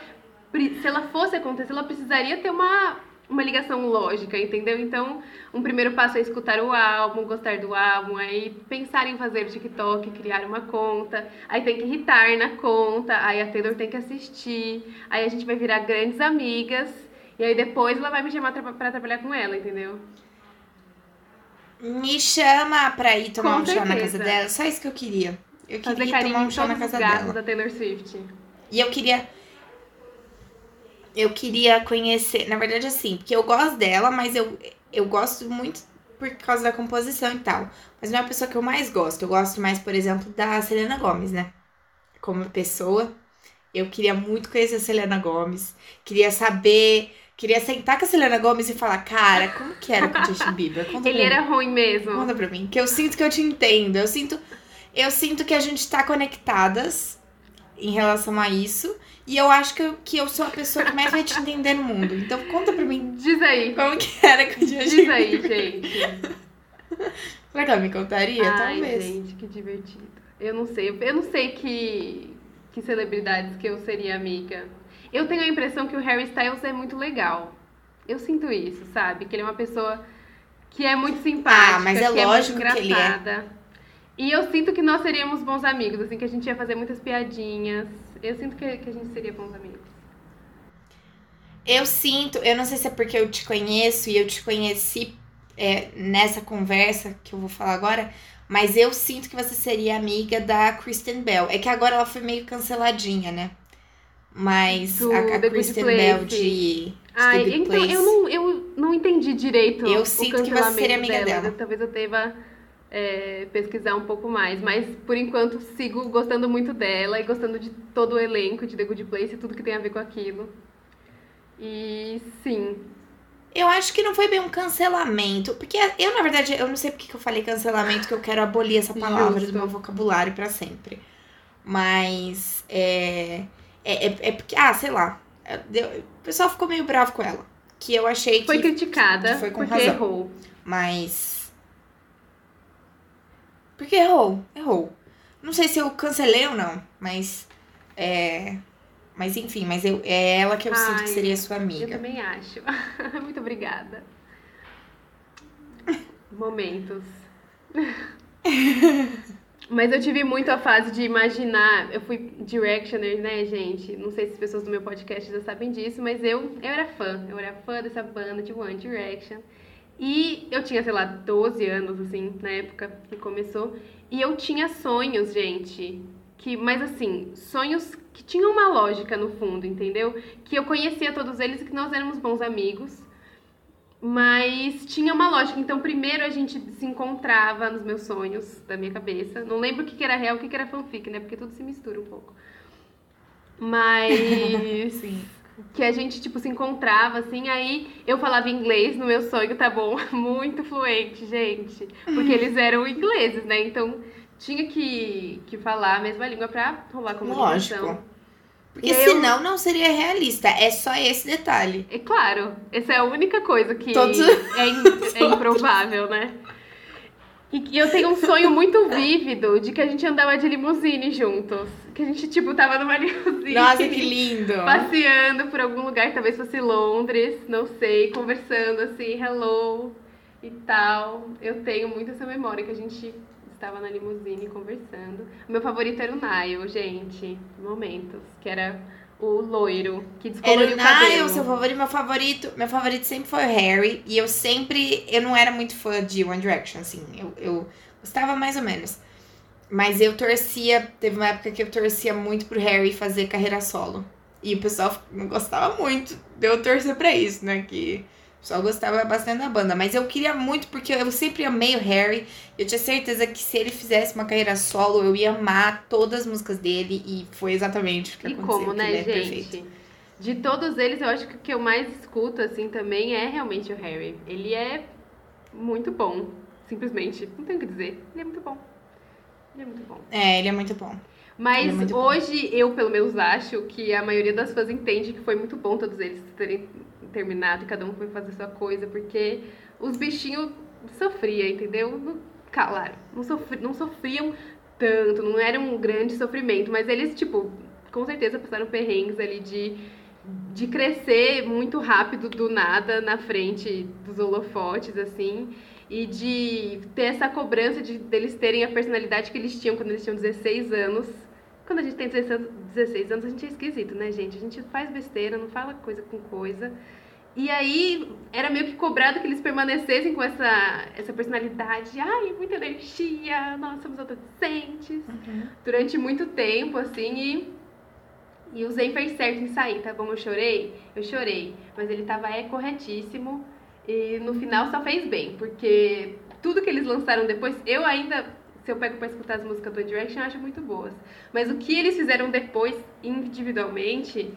Speaker 1: se ela fosse acontecer, ela precisaria ter uma, uma ligação lógica, entendeu? Então, um primeiro passo é escutar o álbum, gostar do álbum, aí pensar em fazer o TikTok, criar uma conta, aí tem que irritar na conta, aí a Taylor tem que assistir, aí a gente vai virar grandes amigas, e aí depois ela vai me chamar pra trabalhar com ela, entendeu?
Speaker 2: Me chama pra ir tomar
Speaker 1: Com
Speaker 2: um chá na casa dela. Só isso que eu queria. Eu
Speaker 1: Fazer
Speaker 2: queria
Speaker 1: carinho
Speaker 2: tomar um chá na casa dela.
Speaker 1: da Taylor Swift.
Speaker 2: E eu queria. Eu queria conhecer. Na verdade, assim, porque eu gosto dela, mas eu, eu gosto muito por causa da composição e tal. Mas não é a pessoa que eu mais gosto. Eu gosto mais, por exemplo, da Selena Gomes, né? Como pessoa. Eu queria muito conhecer a Selena Gomes. Queria saber. Queria sentar com a Selena Gomes e falar, cara, como que era com o Justin Bieber? Conta
Speaker 1: Ele
Speaker 2: pra mim.
Speaker 1: era ruim mesmo.
Speaker 2: Conta pra mim, que eu sinto que eu te entendo. Eu sinto, eu sinto que a gente tá conectadas em relação a isso. E eu acho que eu, que eu sou a pessoa que mais vai te entender no mundo. Então conta pra mim
Speaker 1: Diz aí.
Speaker 2: como que era com o Justin
Speaker 1: Diz aí, gente.
Speaker 2: Será que ela me contaria?
Speaker 1: Ai,
Speaker 2: Talvez.
Speaker 1: gente, que divertido. Eu não sei. Eu não sei que, que celebridades que eu seria amiga. Eu tenho a impressão que o Harry Styles é muito legal. Eu sinto isso, sabe? Que ele é uma pessoa que é muito simpática,
Speaker 2: Ah, mas é
Speaker 1: que
Speaker 2: lógico
Speaker 1: é muito
Speaker 2: que ele é.
Speaker 1: E eu sinto que nós seríamos bons amigos, assim, que a gente ia fazer muitas piadinhas. Eu sinto que, que a gente seria bons amigos.
Speaker 2: Eu sinto, eu não sei se é porque eu te conheço e eu te conheci é, nessa conversa que eu vou falar agora, mas eu sinto que você seria amiga da Kristen Bell. É que agora ela foi meio canceladinha, né? Mas
Speaker 1: Do
Speaker 2: a, a Kristen. Bell de,
Speaker 1: Ai, então
Speaker 2: Place.
Speaker 1: eu não, eu não entendi direito
Speaker 2: Eu sinto que você seria amiga
Speaker 1: dela.
Speaker 2: dela.
Speaker 1: Talvez eu deva é, pesquisar um pouco mais. Mas por enquanto sigo gostando muito dela e gostando de todo o elenco de The Good Place e tudo que tem a ver com aquilo. E sim,
Speaker 2: Eu acho que não foi bem um cancelamento. Porque eu, na verdade, eu não sei porque que eu falei cancelamento, que eu quero abolir essa palavra
Speaker 1: Justo.
Speaker 2: do meu vocabulário pra sempre. Mas é, é, é, é porque, ah, sei lá. o pessoal ficou meio bravo com ela. Que eu achei que.
Speaker 1: foi criticada
Speaker 2: que foi com
Speaker 1: porque
Speaker 2: razão.
Speaker 1: errou.
Speaker 2: Mas. Porque errou, errou. Não sei se eu cancelei ou não, mas. É. Mas enfim, mas eu, é ela que eu sinto que
Speaker 1: Ai,
Speaker 2: seria sua
Speaker 1: Eu
Speaker 2: amiga.
Speaker 1: também acho. muito obrigada. Momentos. Mas eu tive muito a fase de imaginar. Eu fui Directioner, né, gente? Não sei se as pessoas do meu podcast já sabem disso, mas eu, eu era fã. Eu era fã dessa banda de One Direction. E eu tinha, sei lá, 12 anos, assim, na época que começou. E eu tinha sonhos, gente. Que, mas assim, sonhos que tinham uma lógica no fundo, entendeu? Que eu conhecia todos eles e que nós éramos bons amigos. Mas tinha uma lógica. Então, primeiro a gente se encontrava nos meus sonhos da minha cabeça. Não lembro o que era real o que era fanfic, né? Porque tudo se mistura um pouco. Mas
Speaker 2: Sim.
Speaker 1: Que a gente, tipo, se encontrava, assim, aí eu falava inglês no meu sonho, tá bom? Muito fluente, gente. Porque eles eram ingleses, né? Então tinha que, que falar a mesma língua pra rolar comunicação.
Speaker 2: Lógico. Porque
Speaker 1: E eu-
Speaker 2: senão não seria realista. É só esse detalhe.
Speaker 1: É claro, essa é a única coisa que
Speaker 2: Todos-
Speaker 1: é, in- é improvável, né? E eu tenho um sonho muito vívido de que a gente andava de limusine juntos. Que a gente, tipo, tava numa limusine.
Speaker 2: Nossa, que lindo.
Speaker 1: passeando por algum lugar, talvez fosse Londres, não sei, conversando assim, hello e tal. Eu tenho muito essa memória que a gente estava na limusine conversando. O meu favorito era o Nile, gente, momentos, que era o loiro, que
Speaker 2: Era
Speaker 1: descoloriu
Speaker 2: o
Speaker 1: o cabelo.
Speaker 2: Niall, seu favorito, meu favorito. Meu favorito sempre foi o Harry. E eu sempre. Eu não era muito fã de One Direction, assim. Eu, eu Gostava mais ou menos. Mas eu torcia, teve uma época que eu torcia muito pro Harry fazer carreira solo. E o pessoal não gostava muito de eu torcer pra isso, né? Que pessoal gostava bastante da banda. Mas eu queria muito, porque eu sempre amei o Harry. Eu tinha certeza que se ele fizesse uma carreira solo, eu ia amar todas as músicas dele. E foi exatamente o que
Speaker 1: E
Speaker 2: aconteceu.
Speaker 1: como,
Speaker 2: que
Speaker 1: né,
Speaker 2: é
Speaker 1: gente?
Speaker 2: perfeito.
Speaker 1: De todos eles, eu acho que o que eu mais escuto, assim, também é realmente o Harry. Ele é muito bom, simplesmente. Não tenho o que dizer. Ele é muito bom. Ele é muito bom.
Speaker 2: É, ele é muito bom.
Speaker 1: Mas
Speaker 2: é muito bom.
Speaker 1: hoje, eu pelo menos acho que a maioria das fãs entende que foi muito bom todos eles terem terminado e cada um foi fazer sua coisa, porque os bichinhos sofriam, entendeu? Claro, não, sofri, não sofriam tanto, não era um grande sofrimento, mas eles, tipo, com certeza passaram perrengues ali de, de crescer muito rápido do nada na frente dos holofotes, assim, e de ter essa cobrança de deles terem a personalidade que eles tinham quando eles tinham 16 anos. Quando a gente tem 16 anos, 16 anos, a gente é esquisito, né, gente? A gente faz besteira, não fala coisa com coisa. E aí era meio que cobrado que eles permanecessem com essa, essa personalidade. Ai, muita energia, nós somos adolescentes. Durante muito tempo, assim, e, e o Zen fez certo em sair, tá bom? Eu chorei? Eu chorei. Mas ele tava é, corretíssimo. E no final só fez bem, porque tudo que eles lançaram depois, eu ainda, se eu pego pra escutar as músicas do One Direction, eu acho muito boas. Mas o que eles fizeram depois, individualmente,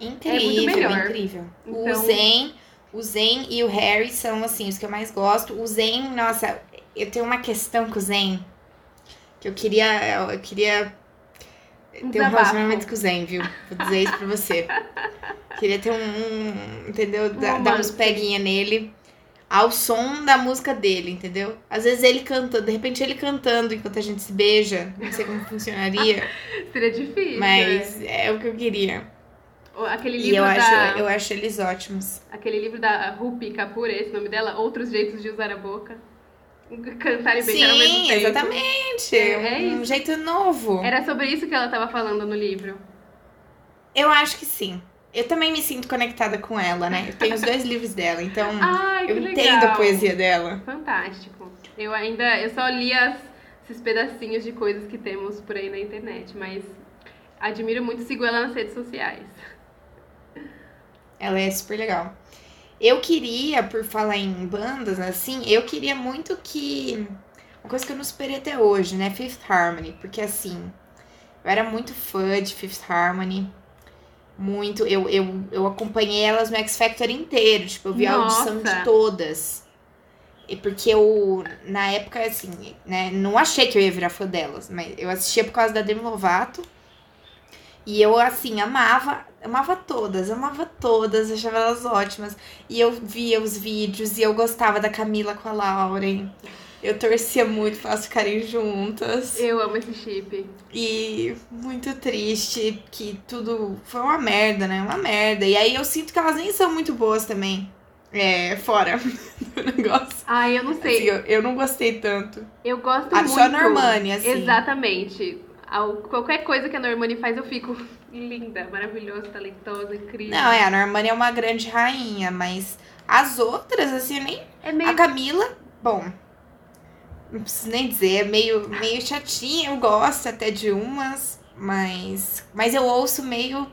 Speaker 2: Incrível,
Speaker 1: melhor.
Speaker 2: incrível. O
Speaker 1: Então-
Speaker 2: Zen, o Zen e o Harry são assim os que eu mais gosto. O Zen, nossa, eu tenho uma questão com o Zen que eu queria, eu queria
Speaker 1: um
Speaker 2: ter um relacionamento com o Zen, viu? Vou dizer isso pra você. queria ter um, um, entendeu? Da- dar uns peguinha nele ao som da música dele, entendeu? Às vezes ele cantando, de repente ele cantando enquanto a gente se beija, não sei como funcionaria,
Speaker 1: Seria difícil.
Speaker 2: mas é o que eu queria.
Speaker 1: Aquele
Speaker 2: E
Speaker 1: livro
Speaker 2: eu
Speaker 1: da...
Speaker 2: acho, eu acho eles ótimos.
Speaker 1: Aquele livro da Rupi Kapoor, esse nome dela, Outros Jeitos de Usar a Boca. Cantar e beijar ao mesmo
Speaker 2: Sim,
Speaker 1: tempo.
Speaker 2: exatamente.
Speaker 1: É
Speaker 2: um
Speaker 1: isso.
Speaker 2: jeito novo.
Speaker 1: Era sobre isso que ela tava falando no livro.
Speaker 2: Eu acho que sim. Eu também me sinto conectada com ela, né? Eu tenho os dois livros dela, então
Speaker 1: Ai,
Speaker 2: eu
Speaker 1: legal.
Speaker 2: entendo a poesia dela.
Speaker 1: Fantástico. Eu ainda, eu só li as, esses pedacinhos de coisas que temos por aí na internet, mas admiro muito, sigo ela nas redes sociais.
Speaker 2: Ela é super legal. Eu queria, por falar em bandas, assim, eu queria muito que. Uma coisa que eu não superei até hoje, né? Fifth Harmony. Porque assim, eu era muito fã de Fifth Harmony. Muito. Eu, eu, eu acompanhei elas no X Factor inteiro. Tipo, eu vi a audição
Speaker 1: Nossa.
Speaker 2: de todas. E porque eu, na época, assim, né? Não achei que eu ia virar fã delas. Mas eu assistia por causa da Demi Lovato. E eu, assim, amava, amava todas, amava todas, achava elas ótimas. E eu via os vídeos e eu gostava da Camila com a Lauren. Eu torcia muito pra elas ficarem juntas.
Speaker 1: Eu amo esse chip.
Speaker 2: E muito triste que tudo foi uma merda, né? Uma merda. E aí eu sinto que elas nem são muito boas também. É, fora do negócio.
Speaker 1: Ai, eu não
Speaker 2: Assim,
Speaker 1: sei.
Speaker 2: eu, eu não gostei tanto.
Speaker 1: Eu gosto
Speaker 2: Ah,
Speaker 1: muito.
Speaker 2: a Normani, assim.
Speaker 1: Exatamente. Ao- Qualquer coisa que a Normani faz, eu fico linda, maravilhosa, talentosa, incrível.
Speaker 2: Não, é, a Normani é uma grande rainha, mas as outras, assim, eu nem
Speaker 1: É meio
Speaker 2: A Camila, bom, não preciso nem dizer, é meio, meio chatinha, eu gosto até de umas, mas, mas eu ouço meio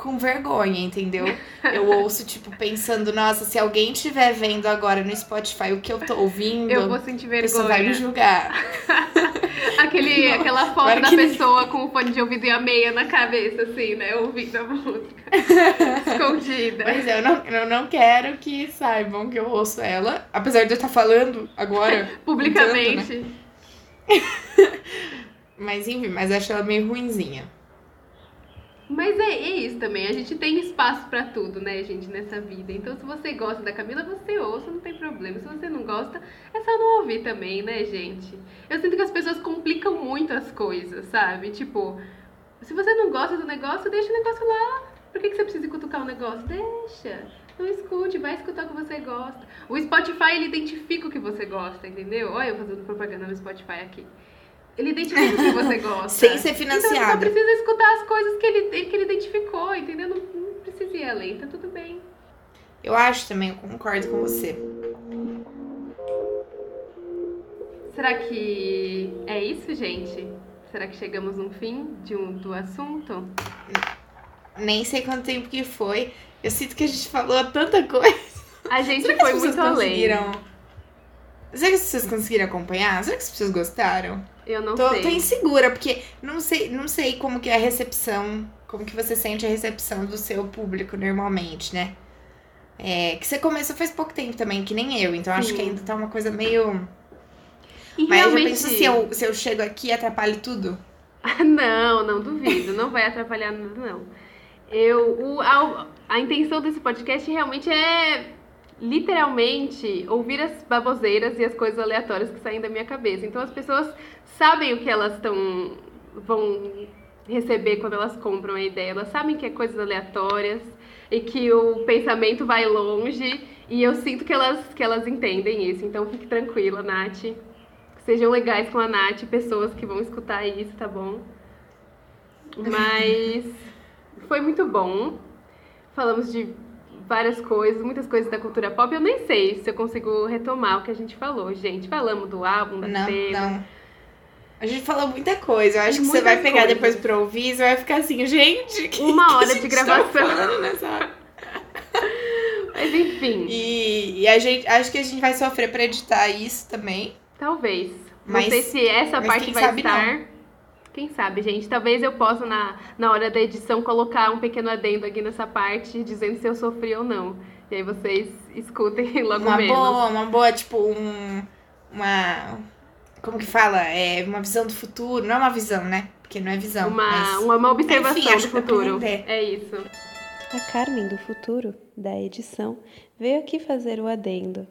Speaker 2: com vergonha, entendeu? Eu ouço, tipo, pensando, nossa, se alguém estiver vendo agora no Spotify o que eu tô ouvindo,
Speaker 1: Eu vou sentir
Speaker 2: a pessoa vai me
Speaker 1: vergonha.
Speaker 2: julgar.
Speaker 1: Aquele,
Speaker 2: Não,
Speaker 1: aquela foto da pessoa com o fone de ouvido e a meia na cabeça, assim, né? Ouvindo a música. Escondida.
Speaker 2: Mas eu não, eu não quero que saibam que eu ouço ela, apesar de eu estar falando agora.
Speaker 1: Publicamente.
Speaker 2: Mas enfim, mas acho ela meio ruinzinha.
Speaker 1: Mas é, é isso também. A gente tem espaço pra tudo, né, gente, nessa vida. Então, se você gosta da Camila, você ouça, não tem problema. Se você não gosta, é só não ouvir também, né, gente? Eu sinto que as pessoas complicam muito as coisas, sabe? Tipo, se você não gosta do negócio, deixa o negócio lá. Por que, que você precisa cutucar o negócio? Deixa. Não escute, vai escutar o que você gosta. O Spotify, ele identifica o que você gosta, entendeu? Olha eu fazendo propaganda no Spotify aqui. Ele identifica o que você gosta.
Speaker 2: Sem ser
Speaker 1: Então você só precisa escutar as coisas que ele, que ele identificou, entendeu? Não, não precisa ir além, tá tudo bem.
Speaker 2: Eu acho também, eu concordo com você.
Speaker 1: Será que é isso, gente? Será que chegamos no fim de um, do assunto?
Speaker 2: Nem sei quanto tempo que foi. Eu sinto que a gente falou tanta coisa.
Speaker 1: A gente
Speaker 2: Será que
Speaker 1: foi muito além.
Speaker 2: conseguiram... Será que pessoas conseguiram acompanhar? Será que as pessoas gostaram?
Speaker 1: Eu não
Speaker 2: Tô,
Speaker 1: sei.
Speaker 2: tô insegura, porque não sei, não sei como que é a recepção, como que você sente a recepção do seu público normalmente, né? É, que você começou faz pouco tempo também, que nem eu, então acho
Speaker 1: Sim.
Speaker 2: que ainda tá uma coisa meio.
Speaker 1: E
Speaker 2: Mas
Speaker 1: realmente...
Speaker 2: já pensou se eu, se eu chego aqui e atrapalho tudo?
Speaker 1: Não, não duvido. Não vai atrapalhar nada, não. Eu, o, a, a intenção desse podcast realmente é literalmente ouvir as baboseiras e as coisas aleatórias que saem da minha cabeça. Então as pessoas sabem o que elas estão vão receber quando elas compram a ideia. Elas sabem que é coisas aleatórias e que o pensamento vai longe e eu sinto que elas que elas entendem isso. Então fique tranquila, Nath. Sejam legais com a Nath, pessoas que vão escutar isso, tá bom? Mas foi muito bom. Falamos de várias coisas, muitas coisas da cultura pop. Eu nem sei se eu consigo retomar o que a gente falou, gente. Falamos do álbum, da
Speaker 2: Não, não. A gente falou muita coisa. Eu acho que você vai pegar
Speaker 1: coisas.
Speaker 2: depois pra ouvir e vai ficar assim, gente. que-
Speaker 1: Uma hora de
Speaker 2: tava
Speaker 1: gravação.
Speaker 2: hora?
Speaker 1: Mas enfim,
Speaker 2: E, e a gente acho que a gente vai sofrer pra editar isso também.
Speaker 1: talvez.
Speaker 2: Mas-
Speaker 1: não sei se essa parte vai estar. Quem sabe, gente? Talvez eu possa, na, na hora da edição, colocar um pequeno adendo aqui nessa parte, dizendo se eu sofri ou não. E aí vocês escutem logo
Speaker 2: uma
Speaker 1: menos.
Speaker 2: boa, uma boa, tipo, um. Uma. Como que fala? É uma visão do futuro. Não é uma visão, né? Porque não é visão.
Speaker 1: Uma,
Speaker 2: mas...
Speaker 1: uma, uma observação
Speaker 2: Enfim,
Speaker 1: do futuro. É isso.
Speaker 3: A Carmen do futuro, da edição, veio aqui fazer o adendo.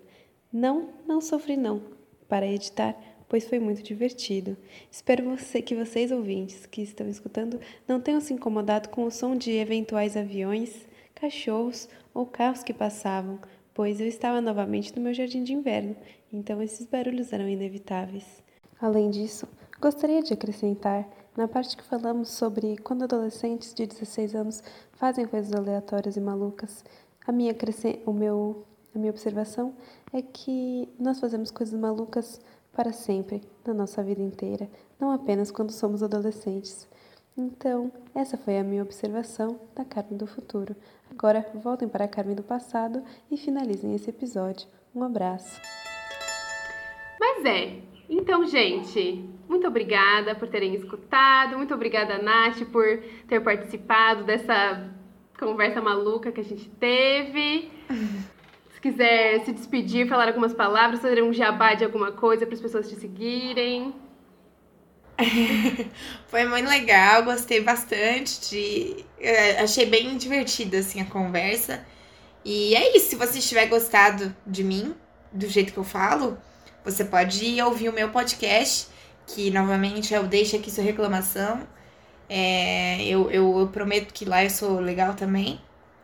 Speaker 3: Não, não sofri não, para editar, pois foi muito divertido. Espero você, que vocês ouvintes que estão escutando não tenham se incomodado com o som de eventuais aviões, cachorros ou carros que passavam, pois eu estava novamente no meu jardim de inverno, então esses barulhos eram inevitáveis. Além disso, gostaria de acrescentar, na parte que falamos sobre quando adolescentes de 16 anos fazem coisas aleatórias e malucas, a minha, o meu, a minha observação é que nós fazemos coisas malucas para sempre, na nossa vida inteira, não apenas quando somos adolescentes. Então, essa foi a minha observação da Carmen do futuro. Agora, voltem para a Carmen do passado e finalizem esse episódio. Um abraço.
Speaker 1: Mas é. Então, gente, muito obrigada por terem escutado. Muito obrigada, Nath, por ter participado dessa conversa maluca que a gente teve. Se quiser se despedir, falar algumas palavras, fazer um jabá de alguma coisa para as pessoas te seguirem.
Speaker 2: Foi muito legal, gostei bastante de. eh, achei bem divertida assim a conversa. E é isso, se você tiver gostado de mim, do jeito que eu falo, você pode ir ouvir o meu podcast, que novamente é o Deixa Aqui Sua Reclamação. É, eu, eu, eu prometo que lá eu sou legal também.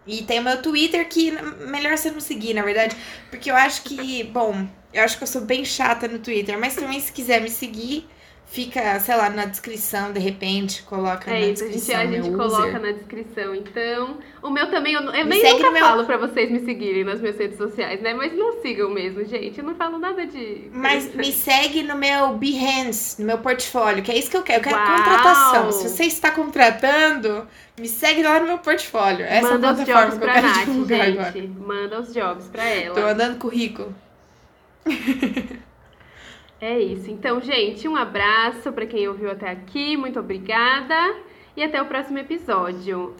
Speaker 2: E tem o meu Twitter, que melhor você não seguir, na verdade. Porque eu acho que, bom, eu acho que eu sou bem chata no Twitter, mas também se quiser me seguir, fica, sei lá, na descrição, de repente, coloca na
Speaker 1: É isso, a gente,
Speaker 2: descrição
Speaker 1: a gente coloca
Speaker 2: user.
Speaker 1: na descrição. Então, o meu também, eu, eu nem nunca
Speaker 2: meu-
Speaker 1: falo pra vocês me seguirem nas minhas redes sociais, né? Mas não sigam mesmo, gente. Eu não falo nada de.
Speaker 2: Mas me segue no meu Behance, no meu portfólio, que é isso que eu quero. Eu quero
Speaker 1: Uau!
Speaker 2: contratação. Se você está contratando, me segue lá no meu portfólio. Essa
Speaker 1: Manda
Speaker 2: é a
Speaker 1: os
Speaker 2: plataforma
Speaker 1: jobs
Speaker 2: que eu quero
Speaker 1: Nath,
Speaker 2: divulgar
Speaker 1: gente.
Speaker 2: agora.
Speaker 1: Manda os jobs pra ela.
Speaker 2: Tô mandando currículo.
Speaker 1: É isso. Então, gente, um abraço pra quem ouviu até aqui. Muito obrigada. E até o próximo episódio.